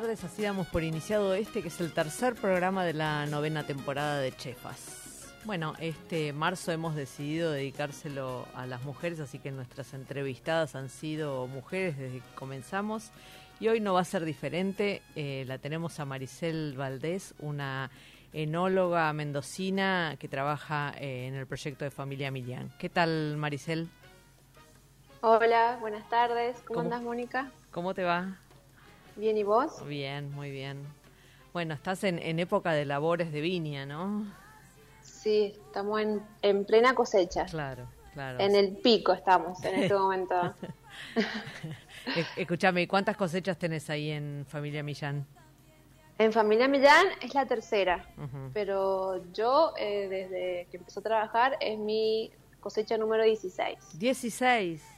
Tardes, así damos por iniciado este que es el tercer programa de la novena temporada de Chefas. Bueno, este marzo hemos decidido dedicárselo a las mujeres, así que nuestras entrevistadas han sido mujeres desde que comenzamos y hoy no va a ser diferente. Eh, la tenemos a Maricel Valdés, una enóloga mendocina que trabaja eh, en el proyecto de Familia Millán. ¿Qué tal, Maricel? Hola, buenas tardes. ¿Cómo, ¿Cómo? andas, Mónica? ¿Cómo te va? ¿Bien y vos? Bien, muy bien. Bueno, estás en, en época de labores de viña, ¿no? Sí, estamos en, en plena cosecha. Claro, claro. En el pico estamos en este momento. Escúchame, ¿y ¿cuántas cosechas tenés ahí en Familia Millán? En Familia Millán es la tercera, pero yo eh, desde que empezó a trabajar es mi cosecha número 16. 16.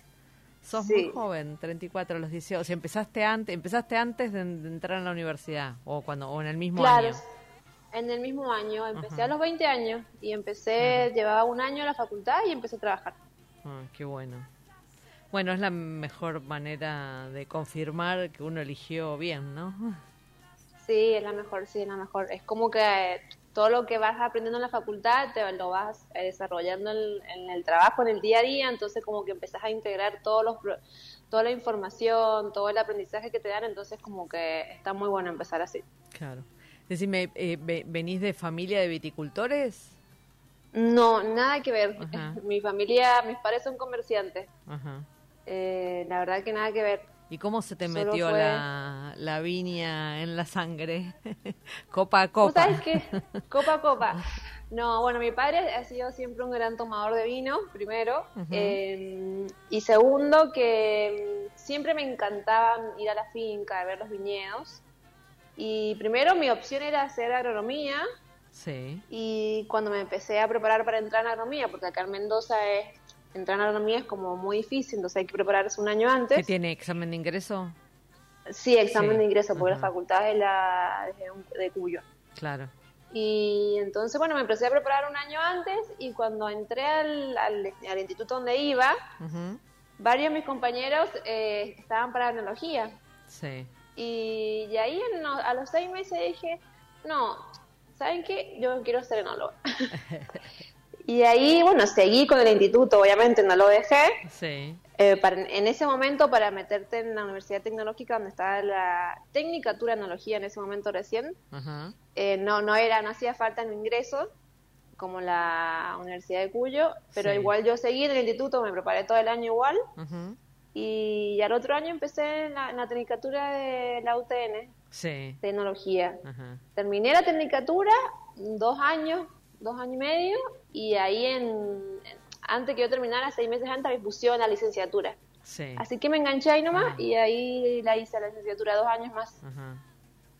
Sos Sí. muy joven, 34 a los 18. O sea, empezaste antes, empezaste antes de, de entrar en la universidad o cuando o en el mismo Claro, año. en el mismo año. Empecé Ajá. a los 20 años y empecé, llevaba un año en la facultad y empecé a trabajar. Ah, qué bueno. Bueno, es la mejor manera de confirmar que uno eligió bien, ¿no? Sí, es la mejor, sí, es la mejor. Es como que todo lo que vas aprendiendo en la facultad te lo vas eh, desarrollando en, en el trabajo, en el día a día, entonces como que empezás a integrar todos los, toda la información, todo el aprendizaje que te dan, entonces como que está muy bueno empezar así. Claro. Decime, eh, ve- ¿venís de familia de viticultores? No, nada que ver. Ajá. Mi familia, mis padres son comerciantes. Ajá. Eh, la verdad que nada que ver. ¿Y cómo se te Solo metió fue- la, la viña en la sangre? copa a ¿Vos copa. sabés qué? Copa a copa. No, bueno, mi padre ha sido siempre un gran tomador de vino, primero. Eh, y segundo, que mm, siempre me encantaba ir a la finca, a ver los viñedos. Y primero mi opción era hacer agronomía. Sí. Y cuando me empecé a preparar para entrar en agronomía, porque acá en Mendoza es, entrar en agronomía es como muy difícil, entonces hay que prepararse un año ¿Qué antes. tiene examen de ingreso? Sí, examen Sí, de ingreso, porque ajá. la facultad es la de de Cuyo. Claro. Y entonces, bueno, me empecé a preparar un año antes y cuando entré al, al, al instituto donde iba, varios de mis compañeros eh, estaban para enología. Sí. Y, y ahí en a los seis meses dije, no, ¿saben qué? Yo quiero ser enóloga. y ahí, bueno, seguí con el instituto, obviamente no lo dejé. Sí. Eh, para, en ese momento, para meterte en la Universidad Tecnológica, donde estaba la Tecnicatura en Enología en ese momento recién, Ajá. eh, no, no era, no hacía falta en ingreso como la Universidad de Cuyo, pero Sí. igual yo seguí en el instituto, me preparé todo el año igual Ujú. y al otro año empecé en la, en la tecnicatura de la UTN, Sí. tecnología. Ajá. Terminé la tecnicatura dos años, dos años y medio y ahí en, antes que yo terminara, seis meses antes, me pusieron la licenciatura. Sí. Así que me enganché ahí nomás y ahí la hice la licenciatura dos años más. Ajá.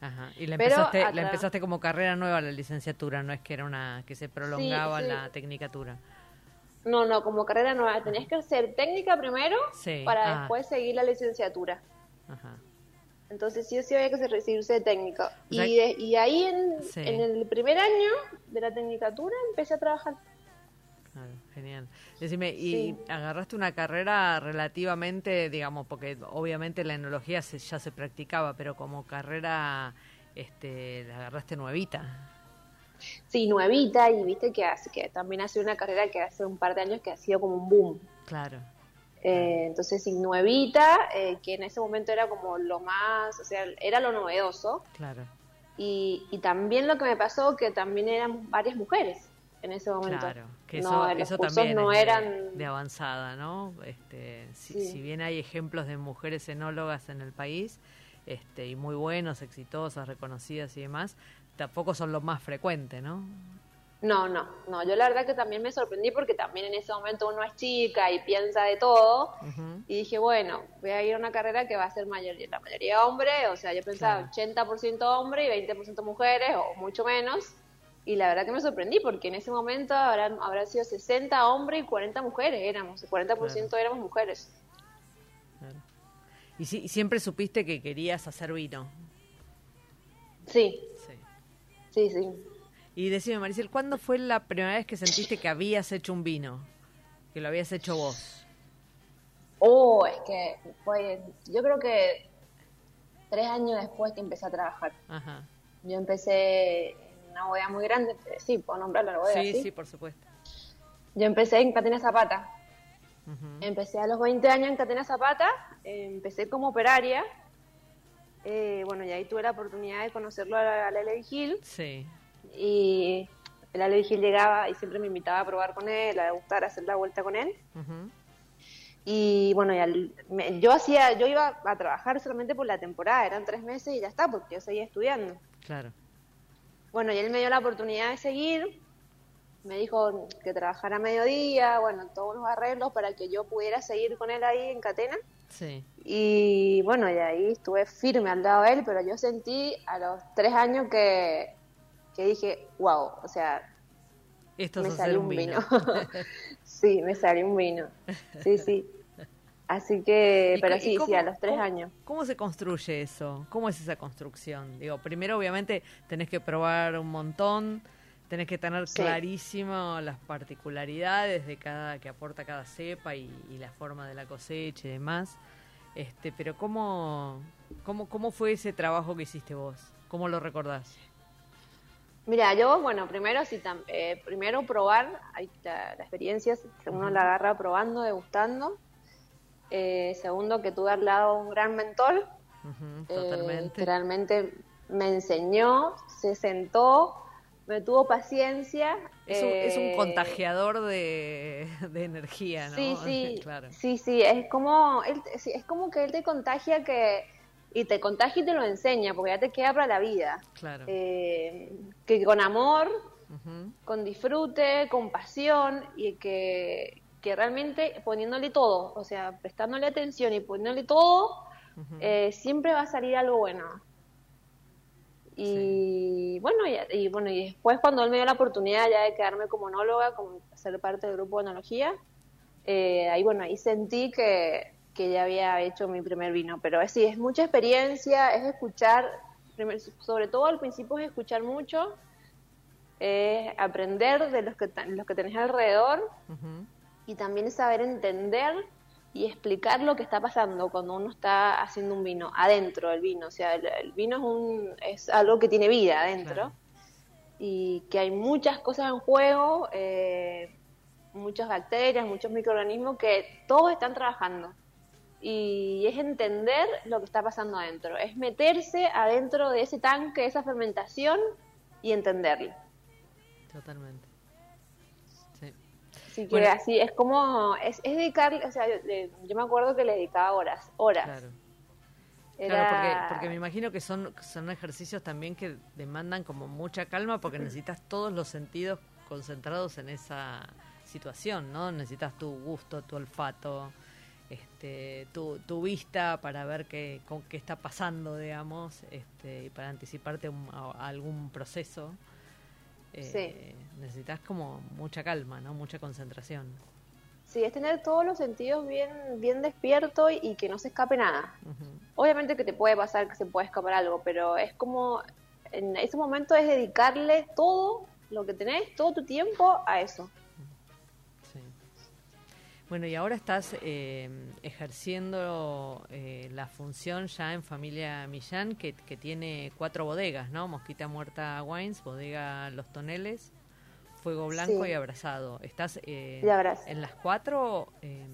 Ajá. Y la Pero empezaste, la empezaste como carrera nueva la licenciatura, no es que era una que se prolongaba sí. la tecnicatura. No, no, como carrera nueva. Tenías que hacer técnica primero Sí, para ah. después seguir la licenciatura. Ajá. Entonces sí o sí había que recibirse de técnico. O sea Y, de- y ahí en, Sí. en el primer año de la tecnicatura empecé a trabajar. Claro, genial. Decime, ¿y Sí. agarraste una carrera relativamente, digamos, porque obviamente la enología se- ya se practicaba, pero como carrera, este, la agarraste nuevita? sí, nuevita y viste que, hace, que también hace una carrera que hace un par de años que ha sido como un boom. Claro. Eh, entonces, sí, nuevita, eh, que en ese momento era como lo más, o sea, era lo novedoso. Claro. Y, y también lo que me pasó, que también eran varias mujeres en ese momento. Claro, que No, eso, los eso también no eran- de, avanzada, ¿no? Este, si, Sí. si bien hay ejemplos de mujeres enólogas en el país, este, y muy buenos, exitosas, reconocidas y demás, tampoco son lo más frecuente, ¿no? No, no, no. Yo la verdad que también me sorprendí porque también en ese momento uno es chica y piensa de todo. Y dije, bueno, voy a ir a una carrera que va a ser mayoría, la mayoría hombre, o sea, yo pensaba Claro. 80% hombre y 20% mujeres o mucho menos. Y la verdad que me sorprendí porque en ese momento habrán, habrán sido 60 hombres y 40 mujeres éramos, 40% éramos mujeres. Claro. Y, si- y siempre supiste que querías hacer vino. Sí, Sí. sí, sí. Y decime, Maricel, ¿cuándo fue la primera vez que sentiste que habías hecho un vino? Que lo habías hecho vos. Oh, es que fue, yo creo que tres años después que empecé a trabajar. Ajá. Yo empecé en una bodega muy grande, sí, puedo nombrarla la bodega, Sí, ¿sí? sí, por supuesto. Yo empecé en Catena Zapata. Empecé a los 20 años en Catena Zapata, eh, empecé como operaria. Eh, bueno, y ahí tuve la oportunidad de conocerlo a la, a la Gil. Sí. Y la Lady Gil llegaba y siempre me invitaba a probar con él, a degustar, a hacer la vuelta con él. Y bueno, y al- me- yo hacía, yo iba a trabajar solamente por la temporada, eran tres meses y ya está, porque yo seguía estudiando. Claro. Bueno, y él me dio la oportunidad de seguir, me dijo que trabajara a mediodía, bueno, todos los arreglos para que yo pudiera seguir con él ahí en Catena. Sí. Y bueno, y ahí estuve firme al lado de él, pero yo sentí a los tres años que, que dije, wow, o sea, Esto me salió un vino. vino. sí, me salió un vino. Sí, sí. Así que, ¿Y pero sí, cómo- a los tres cómo- años. ¿Cómo se construye eso? ¿Cómo es esa construcción? Digo, primero obviamente tenés que probar un montón, tenés que tener Sí. clarísimo las particularidades de cada que aporta cada cepa y, y la forma de la cosecha y demás. Este, pero ¿cómo, cómo, ¿cómo fue ese trabajo que hiciste vos? ¿Cómo lo recordás? Mira, yo, bueno, primero sí, tam- eh, primero probar, hay la, la experiencia, uno la agarra probando, degustando. Eh, segundo, que tuve al lado un gran mentor, eh, totalmente. que realmente me enseñó, se sentó, me tuvo paciencia. es, un, es un eh, contagiador de, de energía, ¿no? Sí, sí, claro. sí, sí, es como, él, es como que él te contagia que, y te contagia y te lo enseña, porque ya te queda para la vida. Claro. Eh, que con amor, con disfrute, con pasión y que, que realmente poniéndole todo, o sea, prestándole atención y poniéndole todo, eh, siempre va a salir algo bueno. Y bueno, y, y bueno, y después cuando él me dio la oportunidad ya de quedarme como onóloga, como ser parte del grupo de onología, eh, ahí bueno, ahí sentí que, que ya había hecho mi primer vino. Pero es, sí, es mucha experiencia, es escuchar, sobre todo al principio es escuchar mucho, es aprender de los que, los que tenés alrededor y también es saber entender y explicar lo que está pasando cuando uno está haciendo un vino, adentro del vino. O sea, el, el vino es, un, es algo que tiene vida adentro Claro. y que hay muchas cosas en juego, eh, muchas bacterias, muchos microorganismos que todos están trabajando. Y es entender lo que está pasando adentro, es meterse adentro de ese tanque, esa fermentación y entenderlo. Totalmente. Sí. Así que Bueno. así es como, es, es dedicar, o sea, yo me acuerdo que le dedicaba horas, horas. Claro. Era- Claro, porque, porque me imagino que son, son ejercicios también que demandan como mucha calma porque necesitas todos los sentidos concentrados en esa situación, ¿no? Necesitas tu gusto, tu olfato, este, tu, tu vista para ver qué, con qué está pasando, digamos, este, y para anticiparte un- a, a algún proceso. Eh, Necesitas como mucha calma, ¿no? Mucha concentración. Sí, es tener todos los sentidos bien, bien despiertos y que no se escape nada. Obviamente que te puede pasar que se puede escapar algo, pero es como, en ese momento es dedicarle todo lo que tenés, todo tu tiempo a eso. Bueno, y ahora estás eh, ejerciendo eh, la función ya en Familia Millán, que, que, tiene cuatro bodegas, ¿no? Mosquita Muerta Wines, Bodega Los Toneles, Fuego Blanco Sí. y Abrazado. ¿Estás eh, Y en las cuatro? Eh,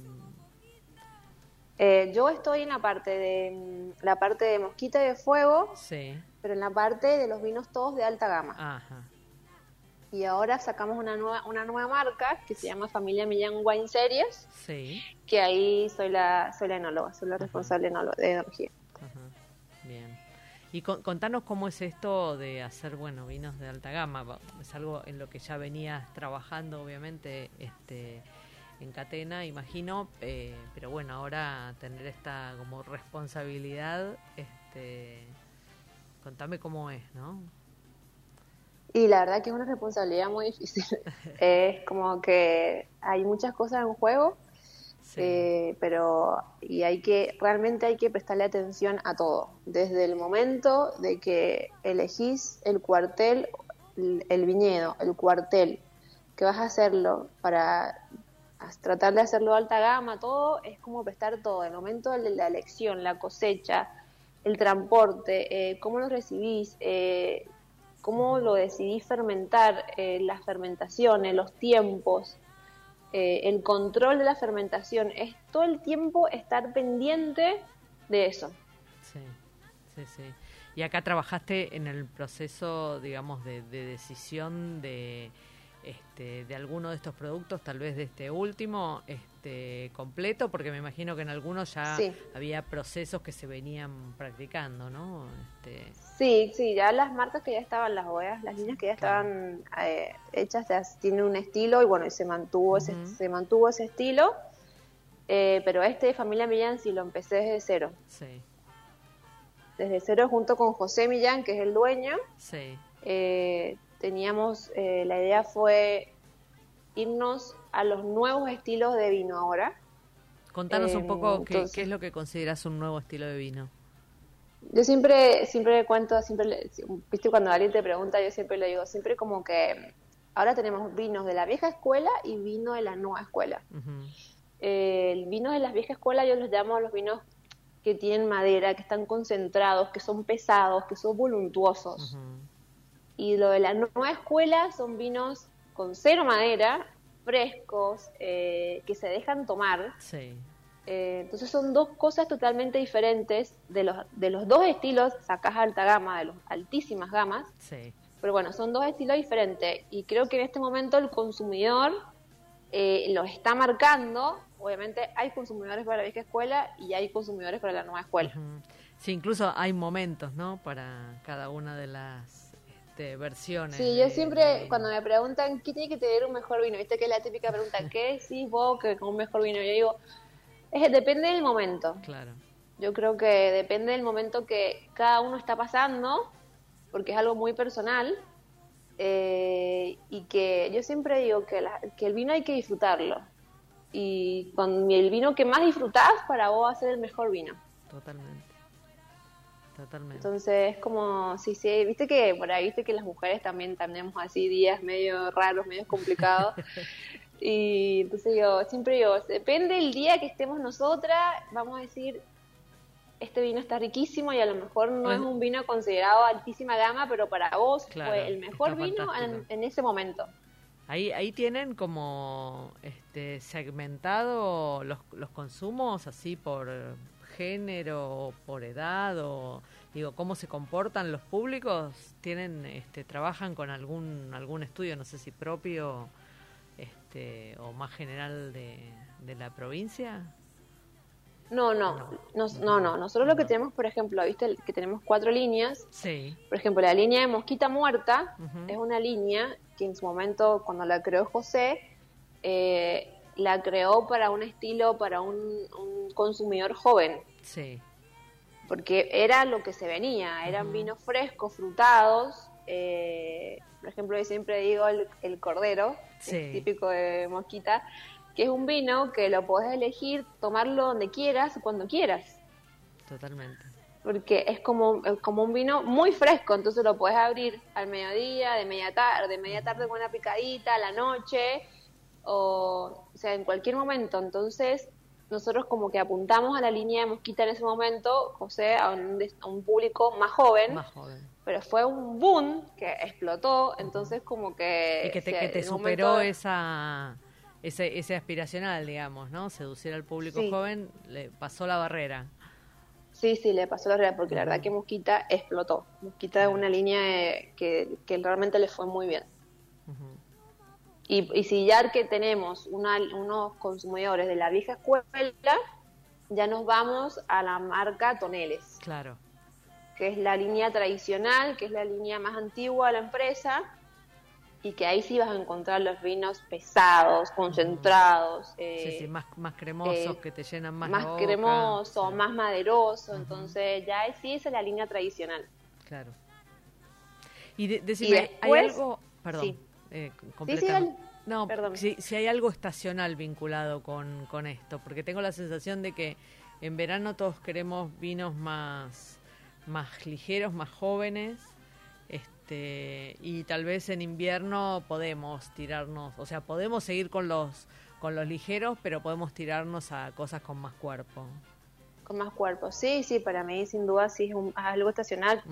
Eh, yo estoy en la parte de la parte de mosquita y de fuego, sí. pero en la parte de los vinos todos de alta gama. Ajá. Y ahora sacamos una nueva una nueva marca que se llama Familia Millán Wine Series, Sí. que ahí soy la soy la enóloga, soy la responsable de enología. Ajá, Bien. Y con- contanos cómo es esto de hacer, bueno, vinos de alta gama. Es algo en lo que ya venías trabajando, obviamente, este, en Catena, imagino, eh, pero bueno, ahora tener esta como responsabilidad, este, contame cómo es, ¿no? Y la verdad que es una responsabilidad muy difícil. es como que hay muchas cosas en juego, Sí. eh, pero y hay que realmente hay que prestarle atención a todo, desde el momento de que elegís el cuartel, el viñedo, el cuartel, que vas a hacerlo para tratar de hacerlo de alta gama, todo es como prestar todo, el momento de la elección, la cosecha, el transporte, eh, cómo lo recibís, eh, cómo lo decidís fermentar, eh, las fermentaciones, los tiempos, eh, el control de la fermentación, es todo el tiempo estar pendiente de eso. Sí, sí, sí. Y acá trabajaste en el proceso, digamos, de, de decisión de, este, de alguno de estos productos, tal vez de este último, este, completo, porque me imagino que en algunos ya Sí. había procesos que se venían practicando, ¿no? Este, Sí, sí, ya las marcas que ya estaban, las bodegas, las líneas que ya Claro. estaban eh, hechas, ya tienen un estilo y bueno, y se mantuvo, ese, se mantuvo ese estilo, eh, pero este de Familia Millán sí lo empecé desde cero, sí, desde cero junto con José Millán, que es el dueño, sí, eh, teníamos, eh, la idea fue irnos a los nuevos estilos de vino ahora. Contanos un poco qué, entonces- qué es lo que consideras un nuevo estilo de vino. Yo siempre, siempre cuento, siempre, le- viste cuando alguien te pregunta, yo siempre le digo, siempre como que ahora tenemos vinos de la vieja escuela y vino de la nueva escuela. Eh, el vino de la vieja escuela yo los llamo los vinos que tienen madera, que están concentrados, que son pesados, que son voluntuosos. Y lo de la nueva escuela son vinos con cero madera, frescos, eh, que se dejan tomar. Sí, Eh, entonces son dos cosas totalmente diferentes. De los, de los dos estilos, sacás alta gama, de los altísimas gamas, sí, pero bueno, son dos estilos diferentes. Y creo que en este momento el consumidor eh, los está marcando, obviamente hay consumidores para la vieja escuela y hay consumidores para la nueva escuela. Sí, incluso hay momentos, ¿no? Para cada una de las este, versiones. Sí, yo siempre, de- cuando me preguntan qué tiene que tener un mejor vino, viste que es la típica pregunta, ¿qué decís vos que con un mejor vino? Yo digo, es, depende del momento. Claro. Yo creo que depende del momento que cada uno está pasando, porque es algo muy personal, eh, y que yo siempre digo que, la- que el vino hay que disfrutarlo. Y con el vino que más disfrutás, para vos va a ser el mejor vino. Totalmente. Totalmente. Entonces es como, sí, sí, viste que por ahí, viste que las mujeres también tenemos así días medio raros, medio complicados. y entonces yo siempre digo, depende del día que estemos nosotras, vamos a decir, este vino está riquísimo y a lo mejor no Pues- es un vino considerado altísima gama, pero para vos Claro, fue el mejor vino en, en ese momento. Ahí, ahí tienen como este segmentado los, los consumos así por género, o por edad o digo cómo se comportan los públicos. Tienen, este, trabajan con algún algún estudio, no sé si propio, este o más general de, de la provincia. No, no, No. no, no. Nosotros lo que tenemos, por ejemplo, viste que tenemos cuatro líneas Sí. Por ejemplo, la línea de Mosquita Muerta es una línea que en su momento, cuando la creó José, eh, la creó para un estilo, para un, un consumidor joven, Sí. porque era lo que se venía, eran vinos frescos, frutados. eh, por ejemplo, yo siempre digo el, el cordero, Sí. típico de Mosquita, que es un vino que lo podés elegir, tomarlo donde quieras, cuando quieras Totalmente. porque es como, como un vino muy fresco, entonces lo puedes abrir al mediodía, de media tarde, de media tarde con una picadita, a la noche, o, o sea, en cualquier momento. Entonces, nosotros como que apuntamos a la línea de Mosquita en ese momento, José, a un, a un público más joven, Más joven. pero fue un boom que explotó, entonces como que... Y que te, o sea, que te en un superó momento- esa, ese, ese aspiracional, digamos, ¿no? Seducir al público Sí. joven, le pasó la barrera. Sí, sí, le pasó la realidad, porque la verdad que Mosquita explotó. Mosquita es una línea que, que realmente le fue muy bien. Ujú. Y, y si ya que tenemos una- unos consumidores de la vieja escuela, ya nos vamos a la marca Toneles, Claro. que es la línea tradicional, que es la línea más antigua de la empresa, y que ahí sí vas a encontrar los vinos pesados, concentrados, eh, sí, sí, más, más cremosos, eh, que te llenan más, más, la boca. cremoso, más maderoso, Ujú. entonces ya sí esa es la línea tradicional. Claro. Y de- decime, ¿hay después- algo...? Perdón. sí. Eh, Sí, sí, completame. dale. No, Perdón. Si, si hay algo estacional vinculado con, con esto, porque tengo la sensación de que en verano todos queremos vinos más, más ligeros, más jóvenes, este, y tal vez en invierno podemos tirarnos, o sea, podemos seguir con los con los ligeros, pero podemos tirarnos a cosas con más cuerpo. Con más cuerpo. Sí, sí, para mí sin duda sí es, un- algo estacional.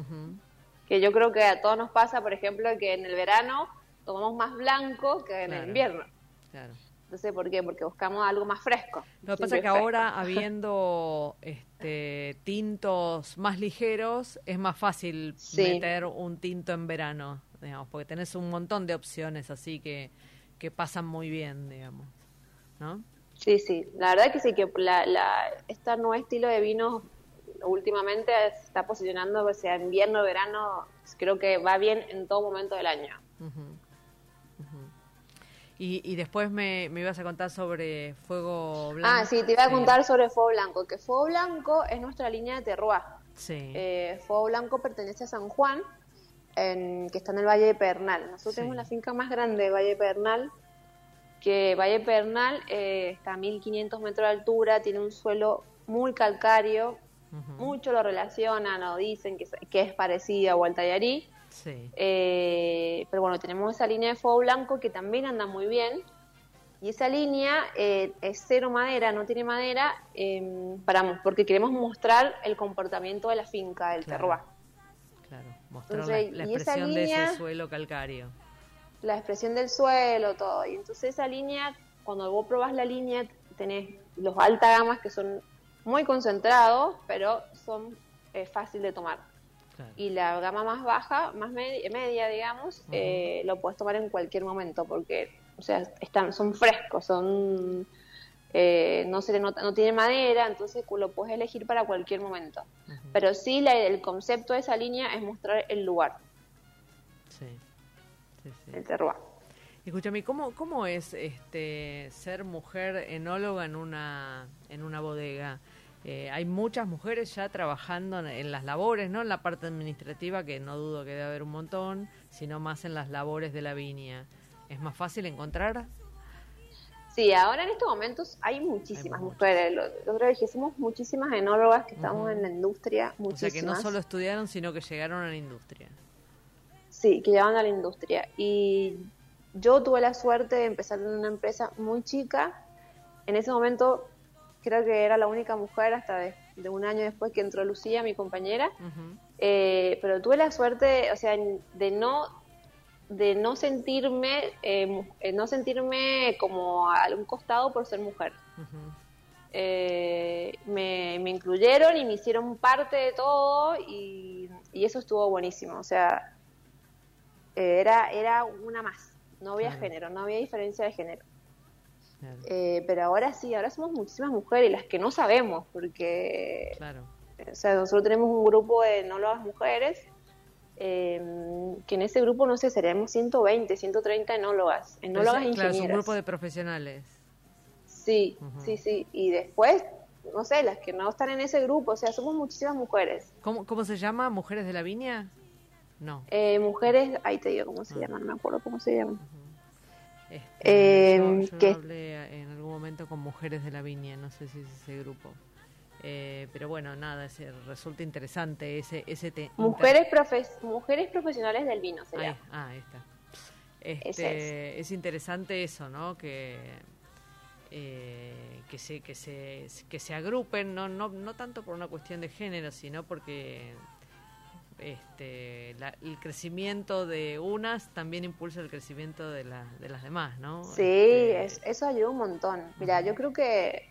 Que yo creo que a todos nos pasa, por ejemplo, que en el verano tomamos más blanco que en Claro. el invierno. claro. Entonces, ¿por qué? Porque buscamos algo más fresco. Lo que pasa es que fresco. ahora, habiendo este, tintos más ligeros, es más fácil Sí. meter un tinto en verano, digamos, porque tenés un montón de opciones así que, que pasan muy bien, digamos. ¿No? Sí, sí. La verdad que sí, que la, la, este nuevo estilo de vinos últimamente se está posicionando, o sea, invierno, verano, creo que va bien en todo momento del año. Ujú. Y, y después me, me ibas a contar sobre Fuego Blanco. Ah, sí, te iba a contar sobre Fuego Blanco, que Fuego Blanco es nuestra línea de terroir. Sí. Eh, Fuego Blanco pertenece a San Juan, en- que está en el Valle de Pernal. Nosotros Sí. tenemos la finca más grande de Valle de Pernal, que Valle de Pernal eh, está a 1500 metros de altura, tiene un suelo muy calcáreo, Ujú, mucho lo relacionan o dicen que, es- que es parecida a Gualtallarí. Sí. Eh, pero bueno, tenemos esa línea de fuego blanco que también anda muy bien. Y esa línea eh, es cero madera, no tiene madera, eh, paramos, porque queremos mostrar el comportamiento de la finca, del Claro. terroir. Claro, mostrar Entonces, la, expresión de línea- ese suelo calcáreo. La expresión del suelo, todo. Y entonces esa línea, cuando vos probás la línea, tenés los alta gamas que son muy concentrados, pero son eh, fácil de tomar. Claro. y la gama más baja, más media, media digamos, eh, lo puedes tomar en cualquier momento porque, o sea, están, son frescos, son eh, no se le nota, no tiene madera, entonces lo puedes elegir para cualquier momento. Pero sí, la- el concepto de esa línea es mostrar el lugar, Sí. Sí, sí. el terroir. Escúchame, ¿cómo, ¿cómo es este ser mujer enóloga en una, en una bodega? Eh, hay muchas mujeres ya trabajando en, en las labores, no en la parte administrativa, que no dudo que debe haber un montón, sino más en las labores de la viña. ¿Es más fácil encontrar? Sí, ahora en estos momentos hay muchísimas Hay mujeres. Lo, lo otro día dijimos muchísimas enólogas que estamos en la industria, O sea, muchísimas. que no solo estudiaron, sino que llegaron a la industria. Sí, que llevan a la industria. Y yo tuve la suerte de empezar en una empresa muy chica. En ese momento creo que era la única mujer hasta de, de un año después que entró Lucía, mi compañera. Eh, pero tuve la suerte, o sea, de no de no sentirme eh, eh, no sentirme como a un costado por ser mujer. Eh, me, me incluyeron y me hicieron parte de todo y, y eso estuvo buenísimo. O sea, eh, era, era una más. No había género, no había diferencia de género. Claro, Eh, pero ahora sí, ahora somos muchísimas mujeres, las que no sabemos, porque claro. o sea, nosotros tenemos un grupo de enólogas mujeres, eh, que en ese grupo, no sé, seríamos 120, 130 enólogas, enólogas Pero e es- claro, es un ingenieras. grupo de profesionales. Sí, sí, sí. Y después, no sé, las que no están en ese grupo, o sea, somos muchísimas mujeres. ¿Cómo, ¿Cómo se llama? ¿Mujeres de la Viña? No. Eh, mujeres, ahí te digo cómo se llaman, no me acuerdo cómo se llaman. Este, Eh, yo yo que- hablé en algún momento con Mujeres de la Viña, no sé si es ese grupo. Eh, pero bueno, nada, ese- resulta interesante ese, ese te- inter- Mujeres, profes mujeres profesionales del vino se Ahí, llama. ah, ahí está. Este, es. interesante eso, ¿no? Que, eh, que, se, que, se, que se agrupen, no, no, no tanto por una cuestión de género, sino porque este, el crecimiento de unas también impulsa el crecimiento de, la, de las demás, ¿no? Sí, Este, eso ayuda un montón. Mira, yo creo que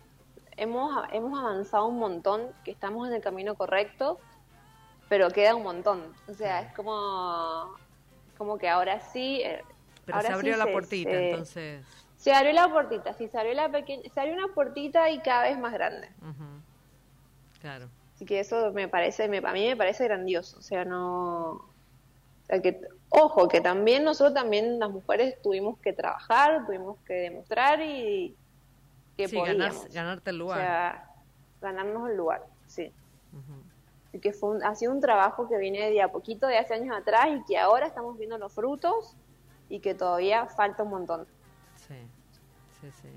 hemos, hemos avanzado un montón, que estamos en el camino correcto, pero queda un montón. O sea, es como, como que ahora sí... eh, pero ahora se abrió sí la puertita, se- entonces... Se abrió la puertita, sí, se abrió la pequeña, se abrió una puertita y cada vez más grande. Claro. Así que eso me parece, me, a mí me parece grandioso. O sea, no. o sea, que, ojo, que también nosotros también las mujeres tuvimos que trabajar, tuvimos que demostrar y que sí, podíamos. ganar- ganarte el O lugar. sea, ganarnos el lugar, sí. Ujú. Y que fue un- ha sido un trabajo que viene de a poquito, de hace años atrás, y que ahora estamos viendo los frutos y que todavía falta un montón. Sí, sí, sí.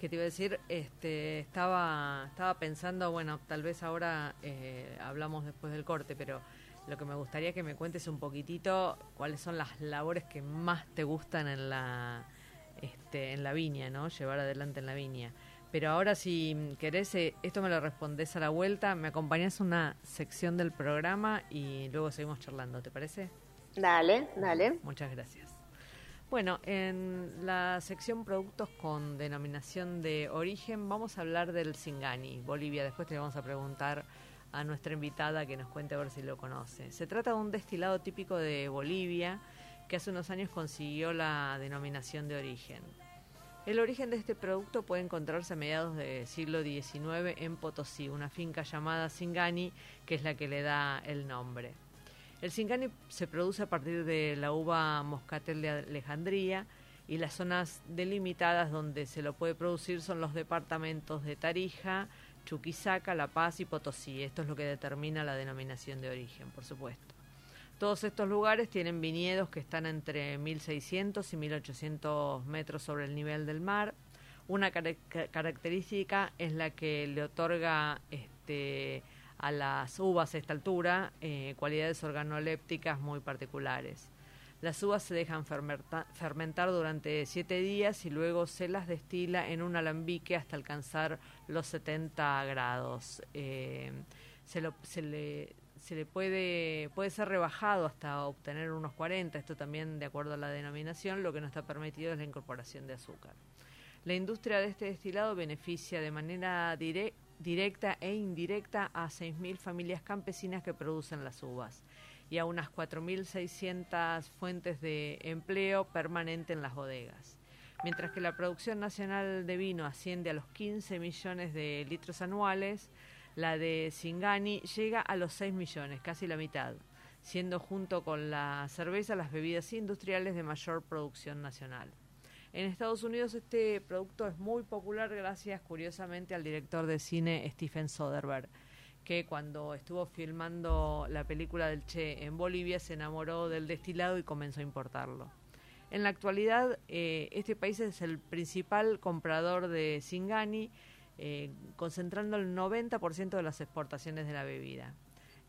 ¿Qué te iba a decir? Este, estaba, estaba pensando, bueno, tal vez ahora eh, hablamos después del corte, pero lo que me gustaría que me cuentes un poquitito cuáles son las labores que más te gustan en la, este, en la viña, ¿no? Llevar adelante en la viña. Pero ahora si querés, eh, esto me lo respondés a la vuelta, me acompañás a una sección del programa y luego seguimos charlando, ¿te parece? Dale, dale. Muchas gracias. Bueno, en la sección productos con denominación de origen vamos a hablar del Singani, Bolivia. Después le vamos a preguntar a nuestra invitada que nos cuente a ver si lo conoce. Se trata de un destilado típico de Bolivia que hace unos años consiguió la denominación de origen. El origen de este producto puede encontrarse a mediados del siglo XIX en Potosí, una finca llamada Singani, que es la que le da el nombre. El Singani se produce a partir de la uva moscatel de Alejandría y las zonas delimitadas donde se lo puede producir son los departamentos de Tarija, Chuquisaca, La Paz y Potosí. Esto es lo que determina la denominación de origen, por supuesto. Todos estos lugares tienen viñedos que están entre 1600 y 1800 metros sobre el nivel del mar. Una carac- característica es la que le otorga este, a las uvas a esta altura eh, cualidades organolépticas muy particulares. Las uvas se dejan fermenta- fermentar durante siete días y luego se las destila en un alambique hasta alcanzar los 70 grados. Eh, se, le, se le puede, puede ser rebajado hasta obtener unos 40, esto también de acuerdo a la denominación, lo que no está permitido es la incorporación de azúcar. La industria de este destilado beneficia de manera dire- directa e indirecta a 6.000 familias campesinas que producen las uvas y a unas 4.600 fuentes de empleo permanente en las bodegas. Mientras que la producción nacional de vino asciende a los 15 millones de litros anuales, la de Singani llega a los 6 millones, casi la mitad, siendo junto con la cerveza las bebidas industriales de mayor producción nacional. En Estados Unidos este producto es muy popular gracias, curiosamente, al director de cine Stephen Soderbergh, que cuando estuvo filmando la película del Che en Bolivia se enamoró del destilado y comenzó a importarlo. En la actualidad, eh, este país es el principal comprador de Singani, eh, concentrando el 90% de las exportaciones de la bebida.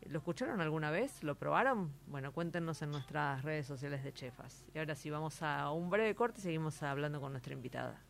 ¿Lo escucharon alguna vez? ¿Lo probaron? Bueno, cuéntenos en nuestras redes sociales de Chefas. Y ahora sí, vamos a un breve corte y seguimos hablando con nuestra invitada.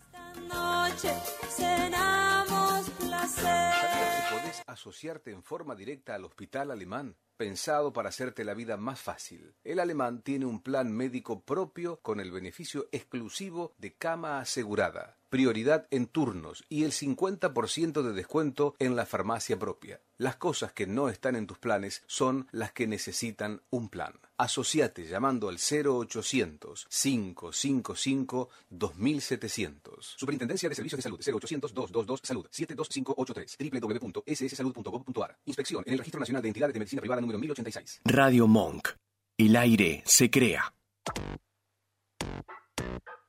Esta noche cenamos placer. ¿Sabías que podés asociarte en forma directa al Hospital Alemán? Pensado para hacerte la vida más fácil. El Alemán tiene un plan médico propio con el beneficio exclusivo de cama asegurada, prioridad en turnos y el 50% de descuento en la farmacia propia. Las cosas que no están en tus planes son las que necesitan un plan. Asociate llamando al 0800 555 2700. Superintendencia de Servicios de Salud 0800 222 Salud 72583 www.sssalud.gov.ar. Inspección en el Registro Nacional de Entidades de Medicina Privada número 1086. Radio Monk. El aire se crea.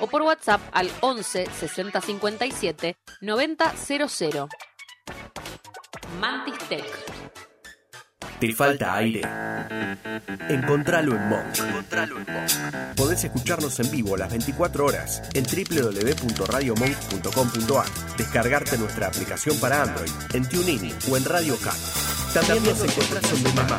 o por WhatsApp al 11 60 57 90 00. Mantis Tech. ¿Te falta aire? Encontralo en Monk. Podés escucharnos en vivo las 24 horas en www.radiomonk.com.ar. Descargarte nuestra aplicación para Android en TuneIn o en Radio Cat. También nos encontrás en Mamá,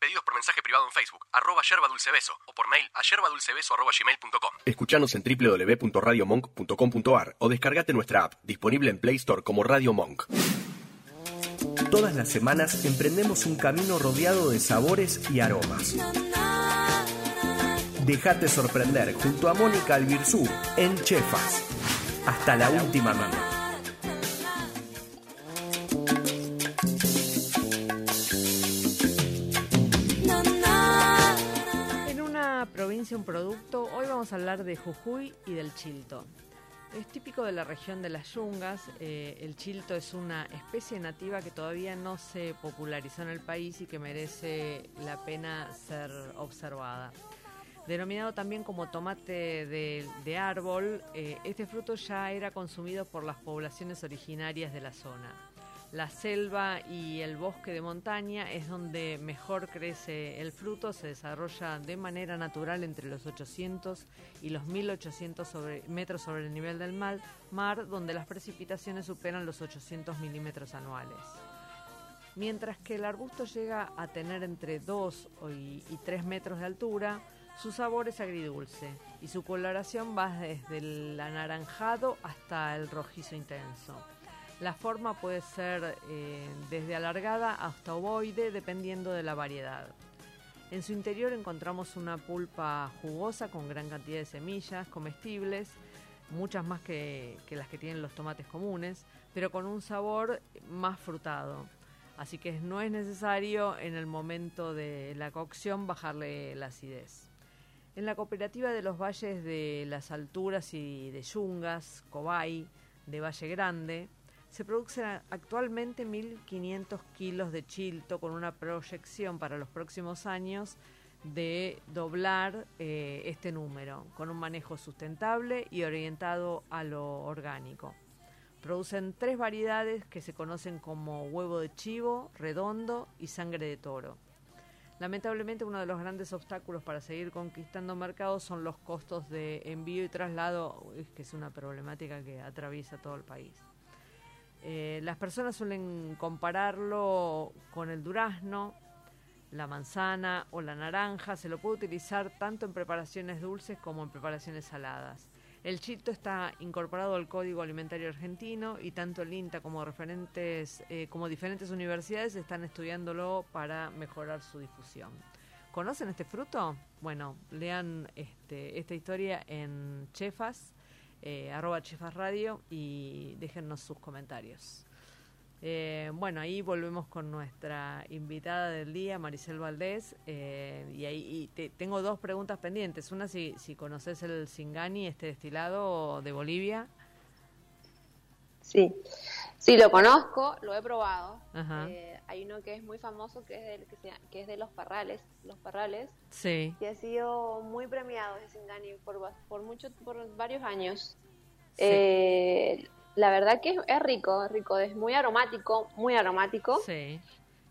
Pedidos por mensaje privado en Facebook, arroba yerba dulce beso, o por mail a yerbadulcebeso arroba gmail.com. Escuchanos en www.radiomonk.com.ar o descargate nuestra app, disponible en Play Store como Radio Monk. Todas las semanas emprendemos un camino rodeado de sabores y aromas. Déjate sorprender junto a Mónica Albirzú en Chefas. Hasta la última mano. Provincia un producto, hoy vamos a hablar de Jujuy y del chilto. Es típico de la región de las yungas. eh, el chilto es una especie nativa que todavía no se popularizó en el país y que merece la pena ser observada. Denominado también como tomate de, árbol, eh, este fruto ya era consumido por las poblaciones originarias de la zona. La selva y el bosque de montaña es donde mejor crece el fruto, se desarrolla de manera natural entre los 800 y los 1800 sobre- metros sobre el nivel del mar, mar, donde las precipitaciones superan los 800 milímetros anuales. Mientras que el arbusto llega a tener entre 2 y, y 3 metros de altura, su sabor es agridulce y su coloración va desde el anaranjado hasta el rojizo intenso. La forma puede ser eh, desde alargada hasta ovoide dependiendo de la variedad. En su interior encontramos una pulpa jugosa con gran cantidad de semillas comestibles, muchas más que, que las que tienen los tomates comunes, pero con un sabor más frutado. Así que no es necesario en el momento de la cocción bajarle la acidez. En la cooperativa de los valles de las alturas y de Yungas, Cobay, de Valle Grande, se producen actualmente 1.500 kilos de chilto con una proyección para los próximos años de doblar eh, este número, con un manejo sustentable y orientado a lo orgánico. Producen tres variedades que se conocen como huevo de chivo, redondo y sangre de toro. Lamentablemente uno de los grandes obstáculos para seguir conquistando mercados son los costos de envío y traslado, que es una problemática que atraviesa todo el país. Eh, las personas suelen compararlo con el durazno, la manzana o la naranja. Se lo puede utilizar tanto en preparaciones dulces como en preparaciones saladas. El chilto está incorporado al Código Alimentario Argentino y tanto el INTA como, referentes, eh, como diferentes universidades están estudiándolo para mejorar su difusión. ¿Conocen este fruto? Bueno, lean este, esta historia en Chefas, eh, arroba Chefas Radio y déjennos sus comentarios. Eh, bueno, ahí volvemos con nuestra invitada del día, Maricel Valdés, eh, y ahí y te- tengo dos preguntas pendientes. Una, si, si conoces el Singani, este destilado de Bolivia. Sí, sí, lo conozco, lo he probado. Ajá. Eh, hay uno que es muy famoso que es, del, que, se- que es de los parrales, los parrales, Sí, y ha sido muy premiado ese Singani por, por, mucho, por varios años. Sí. Eh, la verdad que es, es rico, es rico, es muy aromático, muy aromático. sí.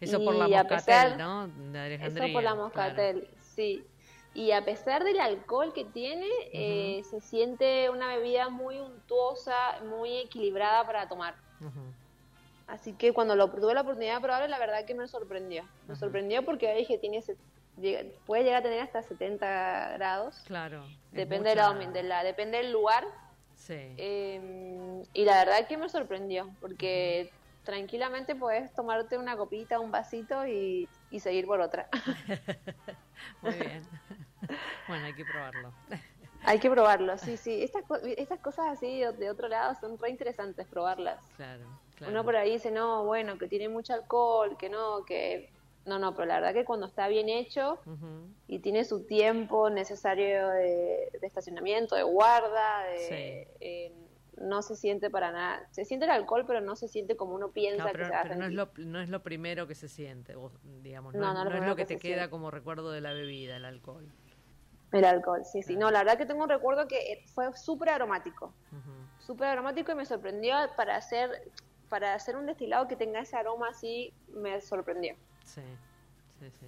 Eso por la Y moscatel, pesar- ¿no? De Alejandría. Eso por la claro. moscatel, sí. Y a pesar del alcohol que tiene, eh, se siente una bebida muy untuosa, muy equilibrada para tomar. Ujú. Así que cuando lo tuve la oportunidad de probarlo, la verdad que me sorprendió. Me Ajá. sorprendió porque dije, tiene puede llegar a tener hasta 70 grados. Claro. Depende, de la, mucha- de la- depende del lugar. Sí. Eh, y la verdad que me sorprendió, porque tranquilamente puedes tomarte una copita, un vasito y, y seguir por otra. Muy bien. bueno, hay que probarlo. Hay que probarlo, sí, sí. Estas, co- estas cosas así de, otro lado son re interesantes probarlas. Claro, claro. Uno por ahí dice, no, bueno, que tiene mucho alcohol, que no, que... No, no, pero la verdad que cuando está bien hecho y tiene su tiempo necesario de, de estacionamiento, de guarda, de, Sí. eh, no se siente para nada. Se siente el alcohol, pero no se siente como uno piensa No, que se va a pero no, es lo, no es lo primero que se siente, digamos, no, No, es- no, lo no es lo que que te queda siente. como recuerdo de la bebida, el alcohol. El alcohol, sí, sí. No, la verdad que tengo un recuerdo que eh, fue súper aromático. Ujú. Súper aromático y me sorprendió para hacer, para hacer un destilado que tenga ese aroma así, me sorprendió. Sí, sí, sí.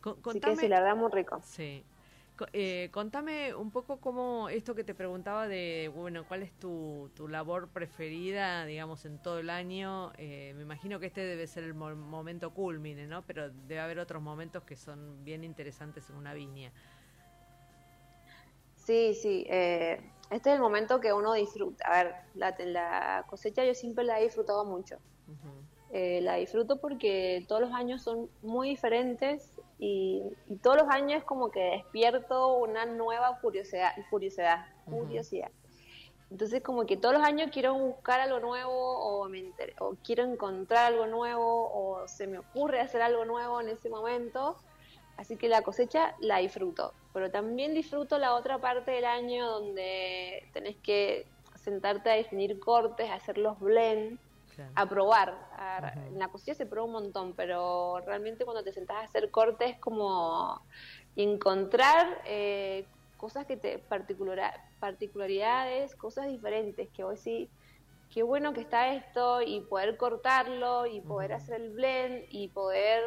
Co- Así que sí, la verdad muy rico. sí. Eh, contame un poco cómo esto que te preguntaba de, bueno, cuál es tu, tu labor preferida, digamos, en todo el año. Eh, me imagino que este debe ser el mo- momento culmine, ¿no? Pero debe haber otros momentos que son bien interesantes en una viña. Sí, sí. eh, este es el momento que uno disfruta. A ver, la, la cosecha yo siempre la he disfrutado mucho. Eh, la disfruto porque todos los años son muy diferentes y, y todos los años es como que despierto una nueva curiosidad, curiosidad, curiosidad. Entonces como que todos los años quiero buscar algo nuevo o, me o quiero encontrar algo nuevo o se me ocurre hacer algo nuevo en ese momento. Así que la cosecha la disfruto, pero también disfruto la otra parte del año donde tenés que sentarte a definir cortes, hacer los blends Claro. a probar. A-. En la cocina se prueba un montón, pero realmente cuando te sentás a hacer cortes es como encontrar eh, cosas que te particular, particularidades, cosas diferentes que hoy sí qué bueno que está esto y poder cortarlo y poder hacer el blend y poder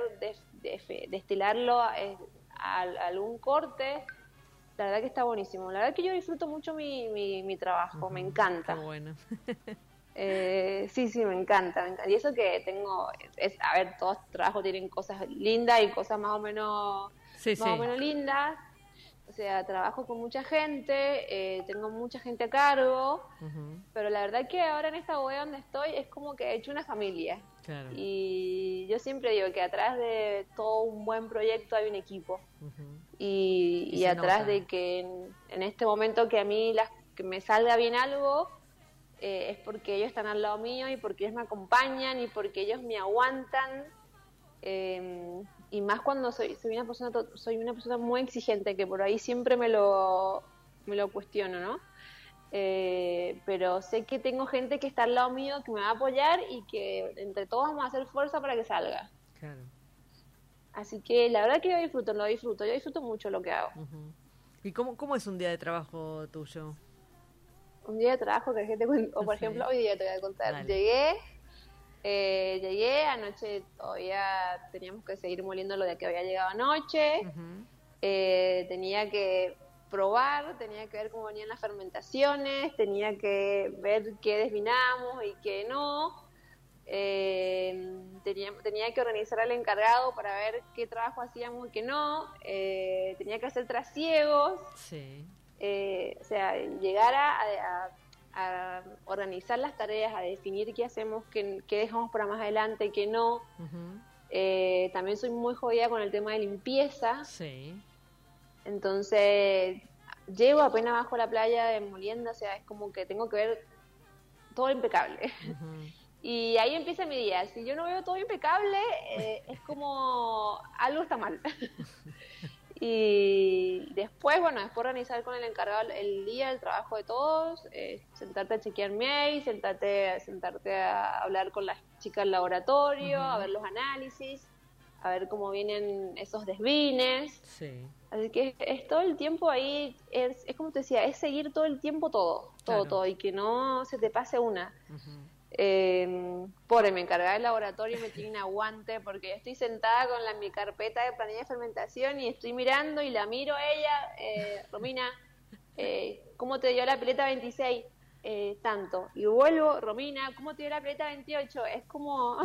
destilarlo a, eh, a- a algún corte. La verdad que está buenísimo. La verdad que yo disfruto mucho mi, mi, mi trabajo, me encanta. Qué bueno. Eh, sí, sí, me encanta, me encanta. Y eso que tengo, es, a ver, todos trabajos tienen cosas lindas y cosas más o menos, Sí, más sí. o menos lindas. O sea, trabajo con mucha gente, eh, tengo mucha gente a cargo, pero la verdad que ahora en esta web donde estoy es como que he hecho una familia. Claro. Y yo siempre digo que atrás de todo un buen proyecto hay un equipo. Y, Y atrás nota. de que en, en este momento que a mí las, que me salga bien algo, eh, es porque ellos están al lado mío y porque ellos me acompañan y porque ellos me aguantan. eh, y más cuando soy, soy una persona soy una persona muy exigente que por ahí siempre me lo, me lo cuestiono, ¿no? Eh, pero sé que tengo gente que está al lado mío que me va a apoyar y que entre todos vamos a hacer fuerza para que salga. Claro. Así que la verdad que yo disfruto, lo disfruto, yo disfruto mucho lo que hago. ¿Y cómo, cómo es un día de trabajo tuyo? Un día de trabajo que te cuento, o por Sí. ejemplo, hoy día te voy a contar. Dale. Llegué, eh, llegué, anoche todavía teníamos que seguir moliendo lo de que había llegado anoche, eh, tenía que probar, tenía que ver cómo venían las fermentaciones, tenía que ver qué desvinamos y qué no. Eh, tenía, tenía que organizar al encargado para ver qué trabajo hacíamos y qué no. Eh, tenía que hacer trasiegos. Sí. O sea, llegar a, a- a organizar las tareas, a definir qué hacemos, qué, qué dejamos para más adelante qué no. Eh, también soy muy jodida con el tema de limpieza, Sí. entonces llego apenas bajo la playa de molienda, o sea, es como que tengo que ver todo impecable. Y ahí empieza mi día. Si yo no veo todo impecable, eh, es como algo está mal. y después, bueno, después organizar con el encargado el día, el trabajo de todos, eh, sentarte a chequear mail, sentarte, sentarte a hablar con las chicas del laboratorio, a ver los análisis, a ver cómo vienen esos desvines. Sí. Así que es, es todo el tiempo ahí, es, es como te decía, es seguir todo el tiempo todo, todo, Claro. todo, y que no se te pase una. Ujú. Eh, pobre, me encargaba del laboratorio y me tiene un aguante porque estoy sentada con la, mi carpeta de planilla de fermentación y estoy mirando y la miro a ella, eh, Romina, eh, ¿cómo te dio la pileta 26? Eh, tanto. Y vuelvo, Romina, ¿cómo te dio la pileta 28? Es como...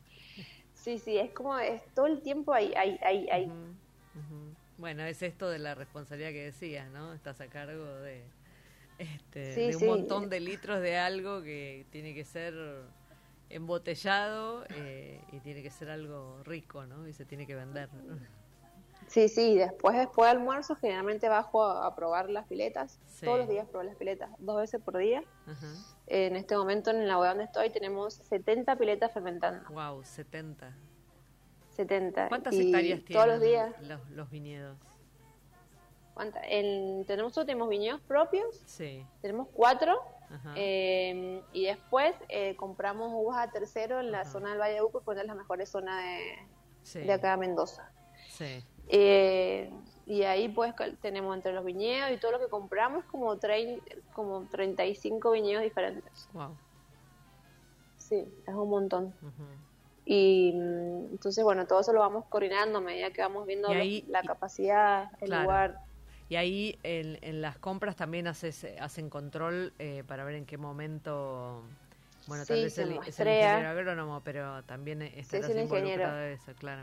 sí, sí, es como, es todo el tiempo ahí, ahí, ahí, ahí. Bueno, es esto de la responsabilidad que decías, ¿no? Estás a cargo de, este, Sí, de un sí. montón de litros de algo que tiene que ser embotellado eh, y tiene que ser algo rico, ¿no? Y se tiene que vender. Sí, sí, después, después de almuerzo, generalmente bajo a, a probar las piletas. Sí. Todos los días pruebo las piletas, dos veces por día. En este momento, en la bodega donde estoy, tenemos 70 piletas fermentando. Wow, 70. 70. ¿Cuántas y hectáreas Todos tienen los días. los, los viñedos? ¿Cuántas? En, tenemos, nosotros tenemos viñedos propios, Sí. tenemos cuatro. Eh, y después eh, compramos uvas a tercero en la Ajá. zona del Valle de Uco, que es una de las mejores zonas de, sí. de acá de Mendoza. Sí. Eh, y ahí pues tenemos entre los viñedos y todo lo que compramos como, trein- como 35 viñedos diferentes. Wow. Sí, es un montón. Ujú. Y mm, entonces, bueno, todo eso lo vamos coordinando a medida que vamos viendo ahí- la capacidad, el Claro. lugar. Y ahí en, en las compras también haces, hacen control eh, para ver en qué momento. Bueno, tal Sí, vez se el, es el ingeniero agrónomo, pero también estarás el ingeniero. involucrado en eso, claro.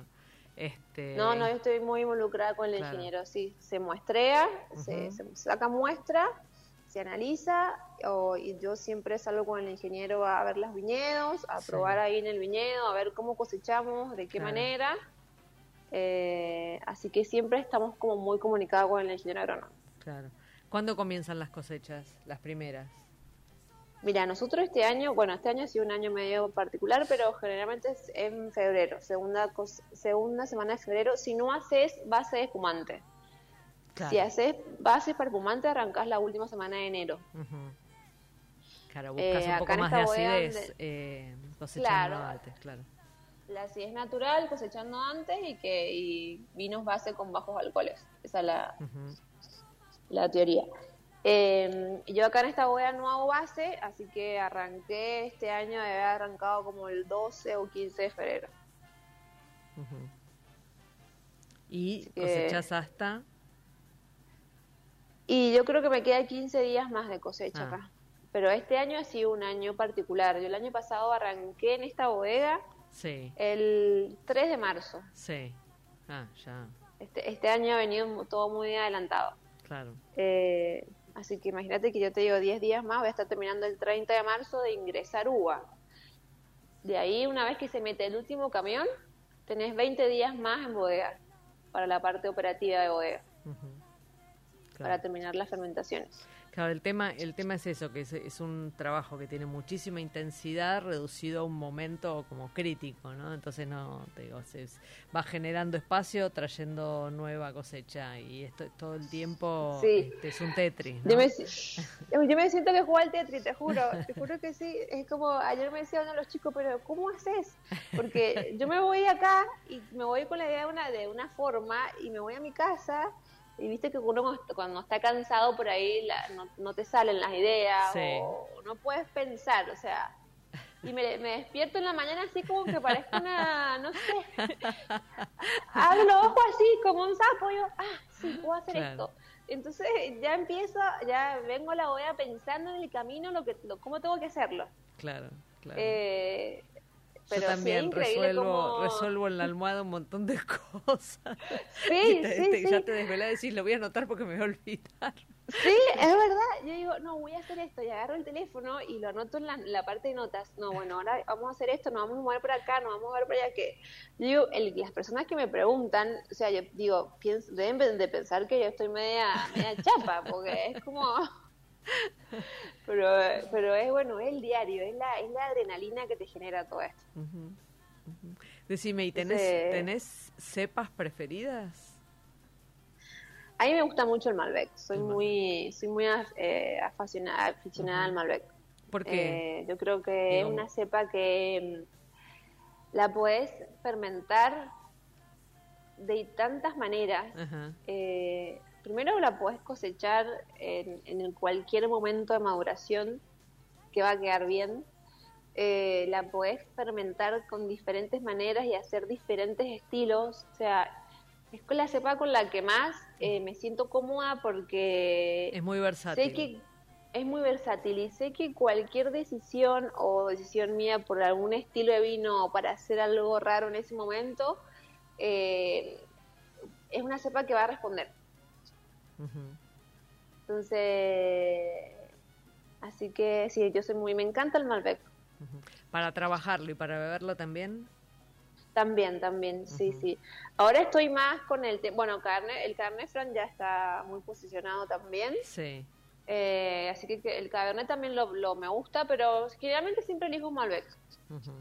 Este, No, no, yo estoy muy involucrada con el Claro. ingeniero, sí. Se muestrea, se, se saca muestra, se analiza, o, y yo siempre salgo con el ingeniero a ver los viñedos, a Sí. probar ahí en el viñedo, a ver cómo cosechamos, de qué Claro. manera. Eh, así que siempre estamos como muy comunicados con el ingeniero agrónomo. Claro. ¿Cuándo comienzan las cosechas? Las primeras. Mira, nosotros este año, bueno, este año ha sido un año medio particular, pero generalmente es en febrero, segunda, segunda semana de febrero. Si no haces base de espumante, Claro. si haces base para espumante, arrancás la última semana de enero. Claro, buscas Eh, un acá poco más de acidez donde- eh, cosechando Claro. antes, claro. La acidez natural, cosechando antes y que y vinos base con bajos alcoholes. Esa es la, la teoría. Eh, yo acá en esta bodega no hago base, así que arranqué este año, de haber arrancado como el 12 o 15 de febrero. Y que- cosechas hasta. Y yo creo que me queda 15 días más de cosecha Ah. acá. Pero este año ha sido un año particular. Yo el año pasado arranqué en esta bodega Sí, el 3 de marzo. sí. Ah, ya, Este, este año ha venido todo muy adelantado. claro. Eh, así que imagínate que yo te digo 10 días más, voy a estar terminando el 30 de marzo de ingresar uva. De ahí, una vez que se mete el último camión, tenés 20 días más en bodega para la parte operativa de bodega, para Claro. terminar las fermentaciones. Claro, el tema, el tema es eso, que es, es un trabajo que tiene muchísima intensidad reducido a un momento como crítico, ¿no? Entonces no, te digo, se va generando espacio, trayendo nueva cosecha y esto todo el tiempo Sí. este, es un Tetris, ¿no? Yo, me, si- yo me siento que juego al Tetris, te juro, te juro que sí. Es como, ayer me decía uno de los chicos, pero ¿cómo haces? Porque yo me voy acá y me voy con la idea de una, de una forma y me voy a mi casa y viste que uno cuando está cansado por ahí la- no, no te salen las ideas Sí. o no puedes pensar, o sea... Y me, me despierto en la mañana así como que parezco una, no sé, abro los ojos así como un sapo y yo, ah, sí, puedo hacer Claro. esto. Entonces ya empiezo, ya vengo a la bodega pensando en el camino, lo que, lo, cómo tengo que hacerlo. Claro, claro. Eh, pero Yo también resuelvo, resuelvo en la almohada un montón de cosas. Sí, Y te- sí, te- sí. Ya te desvelás y decís, lo voy a anotar porque me voy a olvidar. Sí, es verdad. Yo digo, no, voy a hacer esto. Y agarro el teléfono y lo anoto en la, la parte de notas. No, bueno, ahora vamos a hacer esto, nos vamos a mover por acá, nos vamos a mover por allá. Que yo digo, el- las personas que me preguntan, o sea, yo digo, pienso, deben de pensar que yo estoy media, media chapa, porque es como. Pero, pero es bueno, es el diario, es la, es la adrenalina que te genera todo esto. Decime, ¿y tenés, tenés cepas preferidas? A mí me gusta mucho el Malbec. Soy El Malbec. muy, soy muy eh, aficionada, al Malbec. ¿Por qué? Eh, yo creo que es una cepa que mm, la podés fermentar de tantas maneras. Eh, primero la podés cosechar en, en cualquier momento de maduración que va a quedar bien. Eh, la podés fermentar con diferentes maneras y hacer diferentes estilos. O sea, es con la cepa con la que más eh, me siento cómoda porque es muy versátil. sé que es muy versátil y sé que cualquier decisión o decisión mía por algún estilo de vino o para hacer algo raro en ese momento, eh, es una cepa que va a responder. Entonces, así que sí, yo soy muy, me encanta el Malbec. Para trabajarlo y para beberlo también. También, también, sí, sí. Ahora estoy más con el tema, bueno, carne, el Cabernet Franc ya está muy posicionado también. Sí. Eh, así que, el Cabernet también lo, lo me gusta, pero generalmente siempre elijo un Malbec. Ujú.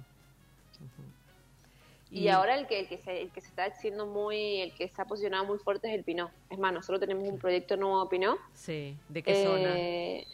Y, ahora el que, el que se, el que se está haciendo muy, el que está posicionado muy fuerte es el Pinot. Es más, nosotros tenemos un proyecto nuevo Pinot. Sí, ¿de qué zona? Eh,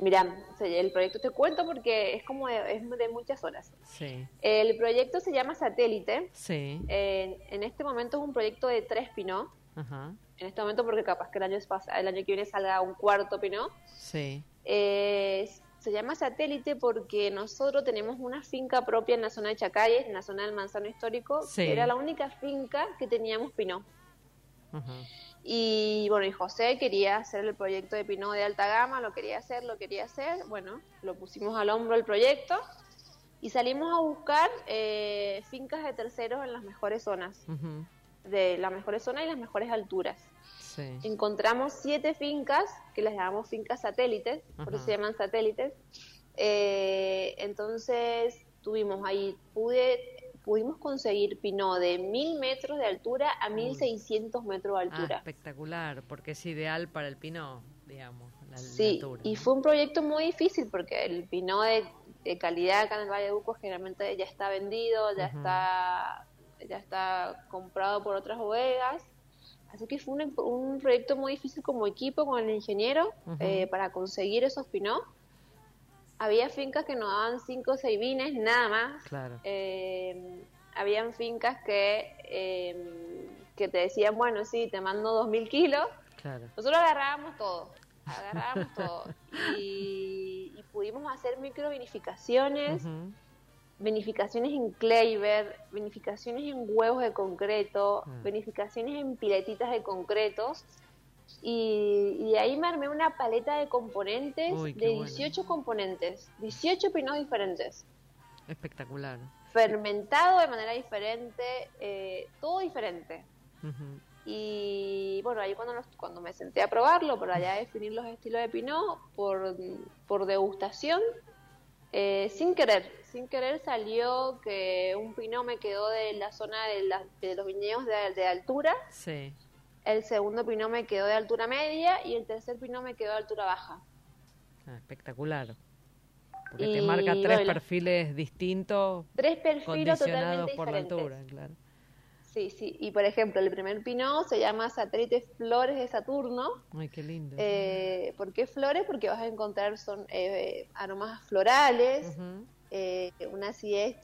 Mira, el proyecto te cuento porque es como de, es de muchas horas. Sí, El proyecto se llama Satélite. sí, En, en este momento es un proyecto de tres Pinot. ajá, En este momento porque capaz que el año, el año que viene salga un cuarto Pinot. sí, Eh, se llama Satélite porque nosotros tenemos una finca propia en la zona de Chacayes, en la zona del Manzano Histórico, Sí. que era la única finca que teníamos Pinot. ajá, Y bueno, y José quería hacer el proyecto de Pinot de alta gama, lo quería hacer, lo quería hacer. Bueno, lo pusimos al hombro el proyecto y salimos a buscar eh, fincas de terceros en las mejores zonas, ujú, de las mejores zonas y las mejores alturas. Sí, Encontramos siete fincas que les llamamos fincas satélites, por eso Ajá. se llaman satélites. Eh, entonces tuvimos ahí, pude, pudimos conseguir Pinot de mil metros de altura a mil seiscientos metros de Ah, altura. espectacular, porque es ideal para el pino, digamos, la, la Sí, altura, y ¿no? fue un proyecto muy difícil porque el Pinot de, de calidad acá en el Valle de Uco generalmente ya está vendido, ya está ya está comprado por otras bodegas. Así que fue un, un proyecto muy difícil como equipo con el ingeniero eh, para conseguir esos Pinot. Había fincas que nos daban 5 o 6 vines, nada más. Claro, Eh, habían fincas que, eh, que te decían, bueno, sí, te mando 2.000 kilos. claro, Nosotros agarrábamos todo, agarrábamos todo. Y, y pudimos hacer microvinificaciones, ujú, vinificaciones en Kleiber, vinificaciones en huevos de concreto, Ah. vinificaciones en piletitas de concreto. Y, y de ahí me armé una paleta de componentes, Uy, de bueno. 18 componentes, 18 pinos diferentes, espectacular, fermentado de manera diferente, eh, todo diferente. Y bueno, ahí cuando, cuando me senté a probarlo, para ya definir los estilos de Pinot, por, por degustación, eh, sin querer, sin querer salió que un Pinot me quedó de la zona de, la- de los viñedos de, de altura, sí, el segundo Pinot me quedó de altura media y el tercer Pinot me quedó de altura baja. ah, espectacular, porque Y te marca tres bueno, perfiles distintos Tres perfiles condicionados totalmente por la altura, claro, Sí, sí. Y por ejemplo, el primer Pinot se llama Satélite Flores de Saturno. ay, qué lindo, Eh, ¿Por qué flores? Porque vas a encontrar son eh, aromas florales, Ujú, eh, una acidez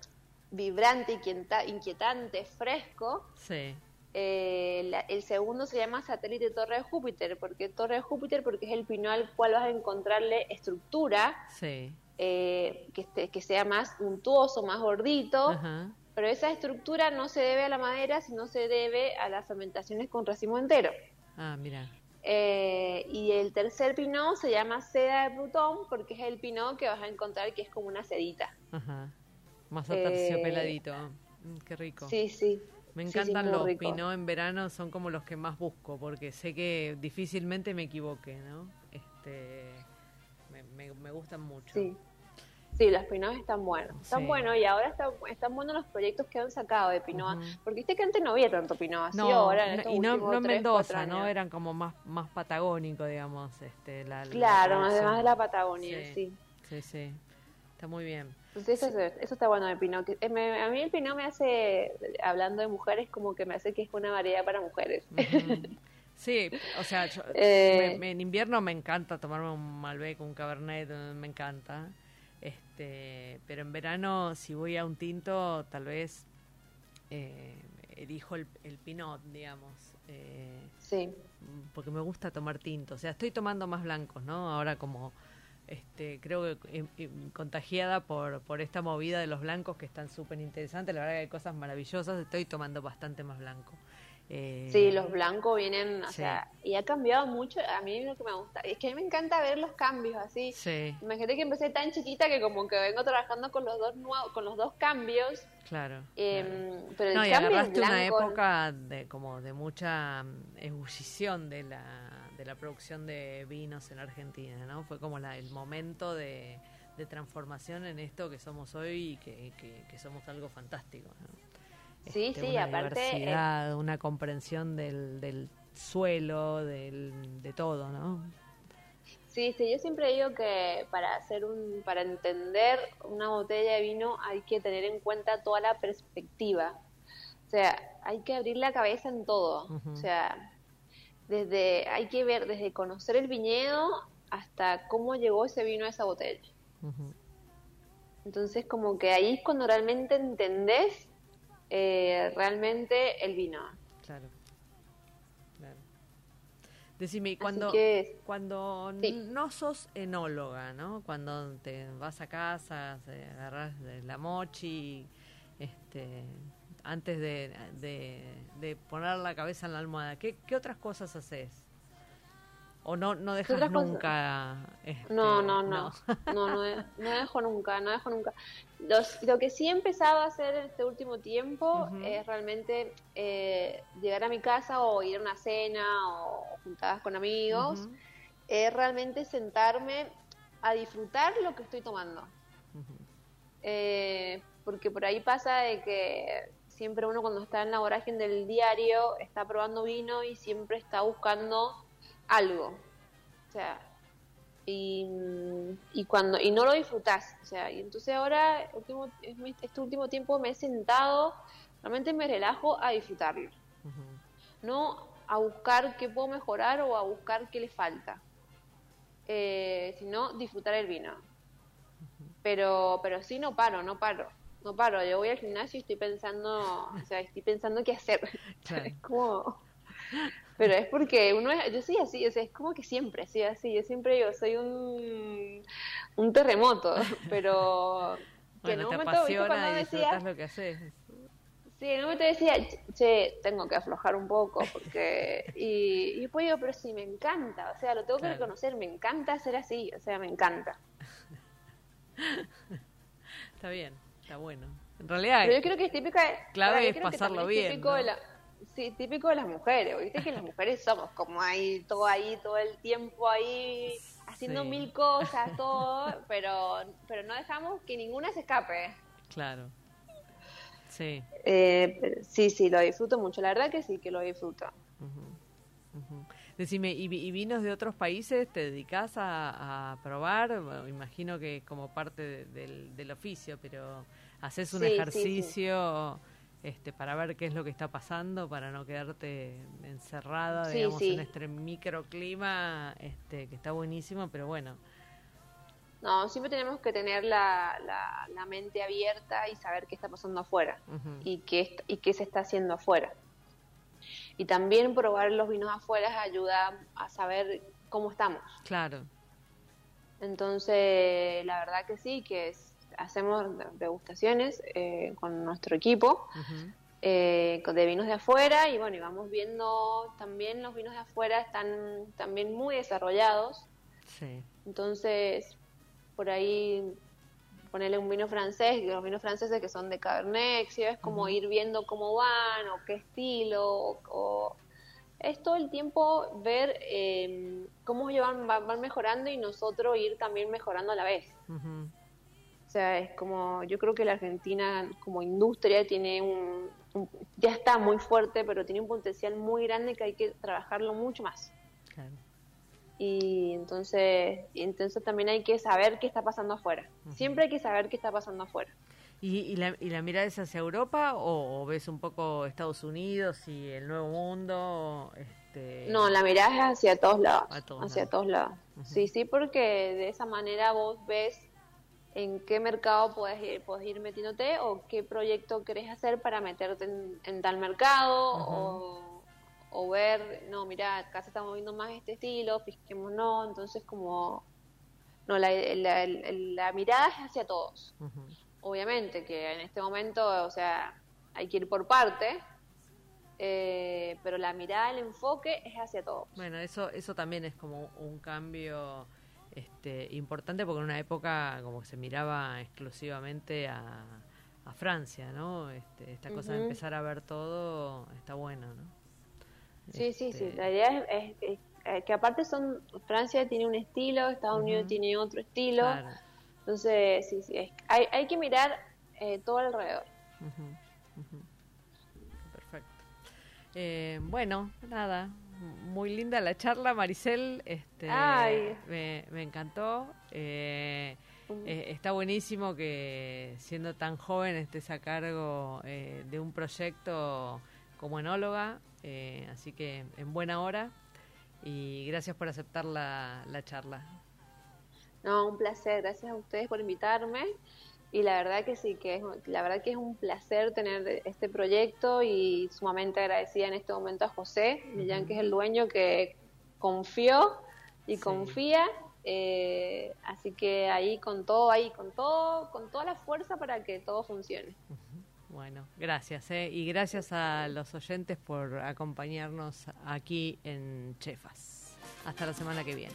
vibrante, inquieta- inquietante, fresco. sí, Eh, la- el segundo se llama satélite Torre de Júpiter. ¿Por qué Torre de Júpiter? Porque es el pinot al cual vas a encontrarle estructura sí, eh, que, sea más untuoso, más gordito. ajá, Pero esa estructura no se debe a la madera, sino se debe a las fermentaciones con racimo entero. ah, mira, Eh, y el tercer pinot se llama seda de Plutón porque es el pinot que vas a encontrar que es como una sedita. ajá, más Eh, aterciopeladito, Mm, qué rico. Sí, sí. Me Sí, sí, encantan los rico. pinot en verano, son como los que más busco, porque sé que difícilmente me equivoque, ¿no? Este, me, me- me gustan mucho. Sí. Sí, los pinots están buenos. Están Sí. buenos y ahora está- están buenos los proyectos que han sacado de pinot. Ujú. Porque viste que antes no había tanto pinot así No, ahora. En no- estos y no, no en Mendoza, ¿no? Eran como más, más patagónico, digamos, este, la, la Claro, además de la Patagonia, Sí. sí. Sí, sí, está muy bien. Eso, eso está bueno de pinot. Eh, me- a mí el pinot me hace, hablando de mujeres, como que me hace que es una variedad para mujeres. Sí, o sea, yo- Eh, me- me- en invierno me encanta tomarme un Malbec, un Cabernet, me encanta. Este, pero en verano, si voy a un tinto, tal vez eh, elijo el, el Pinot, digamos. eh, sí. porque me gusta tomar tinto. O sea, estoy tomando más blancos, ¿no? Ahora como este creo que eh, eh, contagiada por, por esta movida de los blancos que están súper interesantes. La verdad que hay cosas maravillosas. Estoy tomando bastante más blanco. Eh, Sí, los blancos vienen, o sí. sea, y ha cambiado mucho. A mí lo que me gusta, es que a mí me encanta ver los cambios así. Sí, Imagínate que empecé tan chiquita que como que vengo trabajando con los dos nuevos, con los dos cambios. claro. eh, claro. Pero el No, y cambio agarraste una blanco, época de como de mucha mm, ebullición de la, de la producción de vinos en Argentina, ¿no? Fue como la, el momento de, de transformación en esto que somos hoy y que, que- que somos algo fantástico, ¿no? Sí, este, sí, una aparte, eh, una comprensión del, del suelo, del, de todo, ¿no? Sí, sí, yo siempre digo que para hacer un, para entender una botella de vino hay que tener en cuenta toda la perspectiva. O sea, hay que abrir la cabeza en todo. O sea, desde, hay que ver desde conocer el viñedo hasta cómo llegó ese vino a esa botella. Entonces, como que ahí es cuando realmente entendés eh, realmente el vino. Claro. claro. Decime, cuando, que- cuando Sí. no sos enóloga, ¿no? Cuando te vas a casa, agarras de la mochi, este, antes de, de, de poner la cabeza en la almohada, ¿qué, qué otras cosas haces? ¿O no, no dejas nunca? este, No, no, no. No, no, no dejo nunca, no dejo nunca. Los- lo que sí he empezado a hacer en este último tiempo es realmente eh, llegar a mi casa o ir a una cena o juntadas con amigos, es realmente sentarme a disfrutar lo que estoy tomando. Eh, porque por ahí pasa de que siempre uno cuando está en la vorágine del diario está probando vino y siempre está buscando algo. O sea, y, y cuando y no lo disfrutás. O sea, y entonces ahora, último, este último tiempo me he sentado, realmente me relajo a disfrutarlo. No a buscar qué puedo mejorar o a buscar qué le falta. Eh, sino disfrutar el vino. Pero, pero sí no paro, no paro. No paro, yo voy al gimnasio y estoy pensando, o sea, estoy pensando qué hacer. Claro. Es como... Pero es porque uno es, yo soy así, o sea, es como que siempre, sí, así, yo siempre digo, soy un, un terremoto, pero que en un te momento, ¿viste apasiona cuando y decía, lo que haces. Sí, en un momento decía, che, tengo que aflojar un poco, porque... Y, y después digo, pero sí, me encanta, o sea, lo tengo Claro. que reconocer, me encanta ser así, o sea, me encanta. Está bien, está bueno. En realidad, Pero yo creo que es típica. Clave yo es pasarlo también es bien, Típico ¿no? de la, sí, típico de las mujeres, viste que las mujeres somos como ahí, todo ahí, todo el tiempo ahí, haciendo Sí. mil cosas, todo, pero, pero no dejamos que ninguna se escape. claro. Sí. Eh, pero sí, sí, lo disfruto mucho, la verdad que sí, que lo disfruto. Decime, ¿y, y vinos de otros países te dedicas a, a probar? Bueno, imagino que como parte de- del, del oficio, pero ¿haces un Sí, sí. Este, para ver qué es lo que está pasando, para no quedarte encerrada, Sí, digamos, sí. en este microclima, este, que está buenísimo, pero bueno, No, siempre tenemos que tener la, la, la mente abierta y saber qué está pasando afuera y qué, y qué se está haciendo afuera. Y también probar los vinos afuera ayuda a saber cómo estamos. claro, Entonces, la verdad que sí, que es- hacemos degustaciones eh, con nuestro equipo ujú, eh, de vinos de afuera y bueno, y vamos viendo también los vinos de afuera están también muy desarrollados. sí, Entonces, por ahí ponerle un vino francés, los vinos franceses que son de Cabernet, ¿sí? es como ir viendo cómo van o qué estilo, o, o- es todo el tiempo ver eh, cómo van, van- mejorando y nosotros ir también mejorando a la vez. Sea, es como, yo creo que la Argentina como industria tiene un, un- ya está muy fuerte, pero tiene un potencial muy grande que hay que trabajarlo mucho más. claro, Y entonces, entonces también hay que saber qué está pasando afuera. Siempre hay que saber qué está pasando afuera. ¿Y, y la, ¿Y la mirada es hacia Europa o, o ves un poco Estados Unidos y el Nuevo Mundo? Este, No, la mirada es hacia todos lados. Todos hacia lados. todos lados. Sí, sí, porque de esa manera vos ves en qué mercado puedes ir, puedes ir metiéndote o qué proyecto querés hacer para meterte en, en tal mercado o, o ver, no, mira, acá se está moviendo más este estilo, fijémonos, entonces como, no, la, la, la- la mirada es hacia todos. Obviamente que en este momento, o sea, hay que ir por parte, eh, pero la mirada, el enfoque es hacia todos. Bueno, eso, eso también es como un cambio este, importante porque en una época como que se miraba exclusivamente a, a Francia, ¿no? Este, esta cosa de empezar a ver todo está bueno, ¿no? Sí, sí, sí. Este, La idea es, es- es- eh, que aparte son Francia tiene un estilo, Estados Unidos tiene otro estilo. claro, Entonces, sí, sí. es- hay, hay que mirar eh, todo alrededor. ujú. Perfecto. Eh, bueno, nada, muy linda la charla, Maricel. Este, Ay. Me, me encantó. Eh, eh, está buenísimo que siendo tan joven estés a cargo eh, de un proyecto como enóloga, así que en buena hora y gracias por aceptar la, la charla. No, un placer. Gracias a ustedes por invitarme. Y la verdad que sí, que es, la verdad que es un placer tener este proyecto y sumamente agradecida en este momento a José Millán, que es el dueño que confió y Sí. confía. eh, así que ahí con todo, ahí con todo, con toda la fuerza para que todo funcione. Bueno, gracias, ¿eh? y gracias a los oyentes por acompañarnos aquí en Chefas. Hasta la semana que viene.